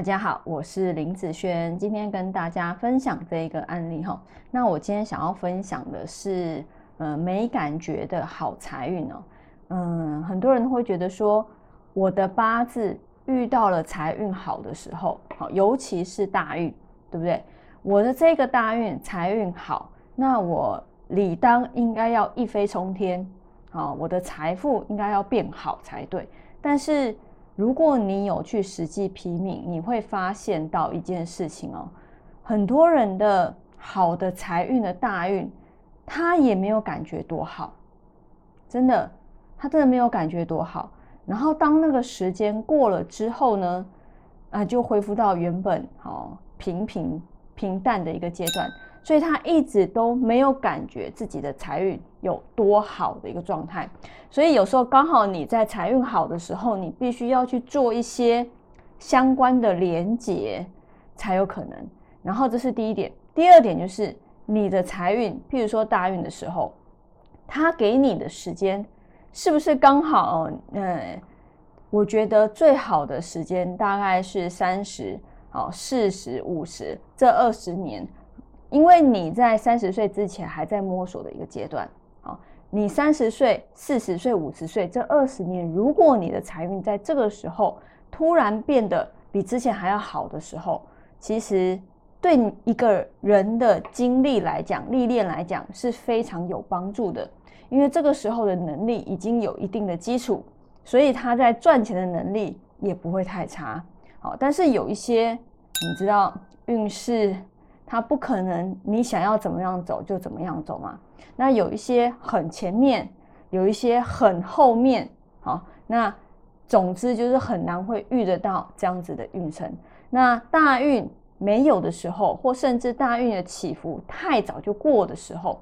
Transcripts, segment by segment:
大家好，我是林子轩，今天跟大家分享这一个案例哈。那我今天想要分享的是，呃，没感觉的好财运哦。嗯，很多人会觉得说，我的八字遇到了财运好的时候，好，尤其是大运，对不对？我的这个大运财运好，那我理当应该要一飞冲天，好，我的财富应该要变好才对。但是如果你有去实际批命，你会发现到一件事情哦，很多人的好的财运的大运，他也没有感觉多好，真的，他真的没有感觉多好。然后当那个时间过了之后呢，啊，就恢复到原本好平平平淡的一个阶段。所以他一直都没有感觉自己的财运有多好的一个状态，所以有时候刚好你在财运好的时候，你必须要去做一些相关的连结才有可能。然后这是第一点，第二点就是你的财运，譬如说大运的时候，他给你的时间是不是刚好？嗯，我觉得最好的时间大概是三十、哦四十五十这二十年。因为你在三十岁之前还在摸索的一个阶段，你三十岁、四十岁、五十岁这二十年，如果你的财运在这个时候突然变得比之前还要好的时候，其实对一个人的经历来讲、历练来讲是非常有帮助的。因为这个时候的能力已经有一定的基础，所以他在赚钱的能力也不会太差。好，但是有一些你知道运势。它不可能，你想要怎么样走就怎么样走嘛。那有一些很前面，有一些很后面，好，那总之就是很难会遇得到这样子的运程。那大运没有的时候，或甚至大运的起伏太早就过的时候，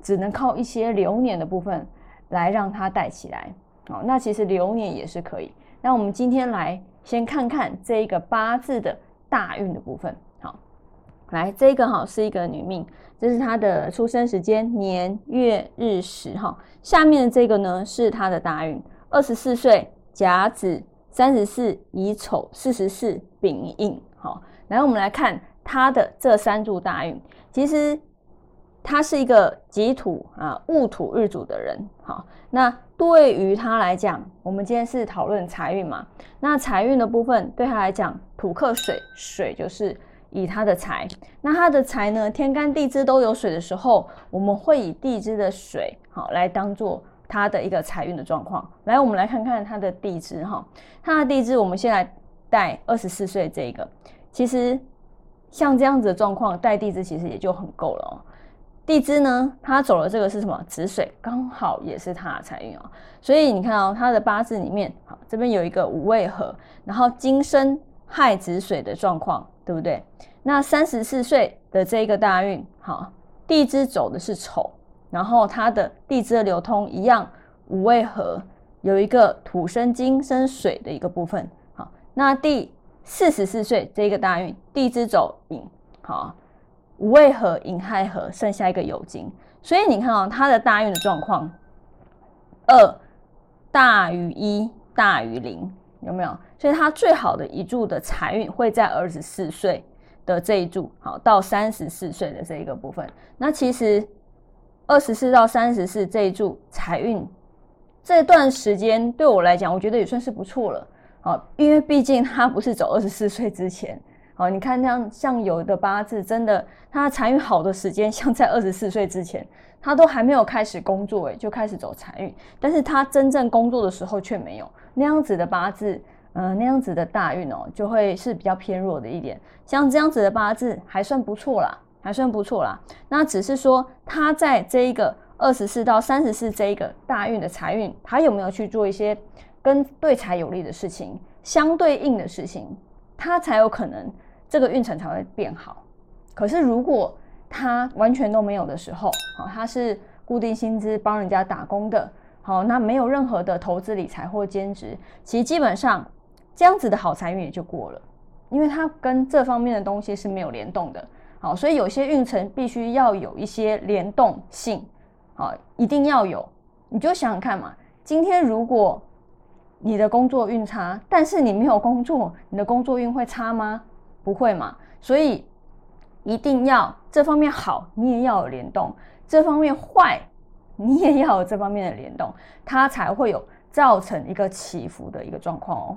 只能靠一些流年的部分来让它带起来。好，那其实流年也是可以。那我们今天来先看看这一个八字的大运的部分。来，这个哈是一个女命，这是她的出生时间年月日时哈。下面的这个呢是她的大运，二十四岁甲子，三十四乙丑，四十四丙寅。好，来我们来看她的这三柱大运。其实她是一个己土啊戊土日主的人。好，那对于她来讲，我们今天是讨论财运嘛？那财运的部分对她来讲，土克水，水就是。以他的财，那他的财呢？天干地支都有水的时候，我们会以地支的水好来当做他的一个财运的状况。来，我们来看看他的地支哈。他的地支，我们先来带二十四岁这个。其实像这样子的状况，带地支其实也就很够了哦。地支呢，他走了这个是什么？子水，刚好也是他的财运啊。所以你看哦，他的八字里面，好这边有一个五位合，然后金生亥子水的状况。对不对？那三十四岁的这一个大运，好，地支走的是丑，然后它的地支的流通一样，五位合，有一个土生金生水的一个部分，好，那第四十四岁这个大运，地支走寅，好，五位合，寅亥合，剩下一个酉金，所以你看啊，它的大运的状况，二大于一大于零。有没有？所以他最好的一柱的财运会在二十四岁的这一柱，好到三十四岁的这一个部分。那其实二十四到三十四这一柱财运这段时间对我来讲，我觉得也算是不错了。好，因为毕竟他不是走二十四岁之前。好，你看那样像有的八字，真的他财运好的时间，像在二十四岁之前，他都还没有开始工作，诶，就开始走财运。但是他真正工作的时候却没有。那样子的八字，嗯，那样子的大运哦，就会是比较偏弱的一点。像这样子的八字还算不错啦，还算不错啦。那只是说他在这一个二十四到三十四这一个大运的财运，他有没有去做一些跟对财有利的事情，相对应的事情，他才有可能这个运程才会变好。可是如果他完全都没有的时候，好，他是固定薪资帮人家打工的。好，那没有任何的投资理财或兼职，其实基本上这样子的好财运也就过了，因为它跟这方面的东西是没有联动的。好，所以有些运程必须要有一些联动性，好，一定要有。你就想想看嘛，今天如果你的工作运差，但是你没有工作，你的工作运会差吗？不会嘛。所以一定要这方面好，你也要有联动；这方面坏，你也要有这方面的联动，它才会有造成一个起伏的一个状况哦。